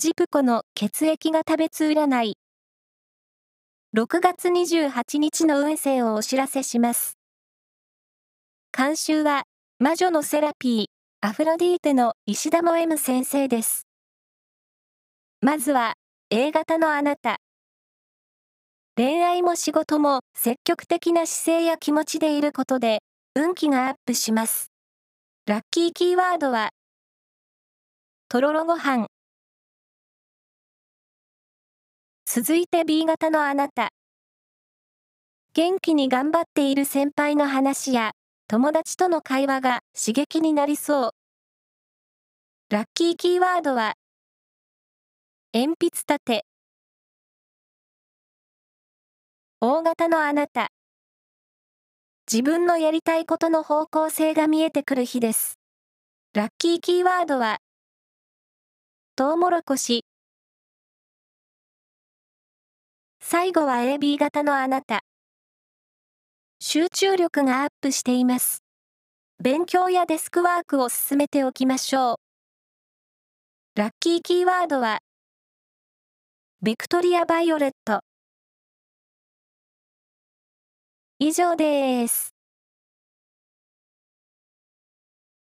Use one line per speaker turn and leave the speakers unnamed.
ジプコの血液が食べつ占い。6月28日の運勢をお知らせします。監修は、魔女のセラピー、アフロディーテの石田も M 先生です。まずは、A 型のあなた。恋愛も仕事も積極的な姿勢や気持ちでいることで、運気がアップします。ラッキーキーワードは、とろろご飯。続いて B 型のあなた。元気に頑張っている先輩の話や、友達との会話が刺激になりそう。ラッキーキーワードは、鉛筆立て。大型のあなた。自分のやりたいことの方向性が見えてくる日です。ラッキーキーワードは、トウモロコシ。最後は AB 型のあなた。集中力がアップしています。勉強やデスクワークを進めておきましょう。ラッキーキーワードは、ビクトリア・バイオレット。以上です。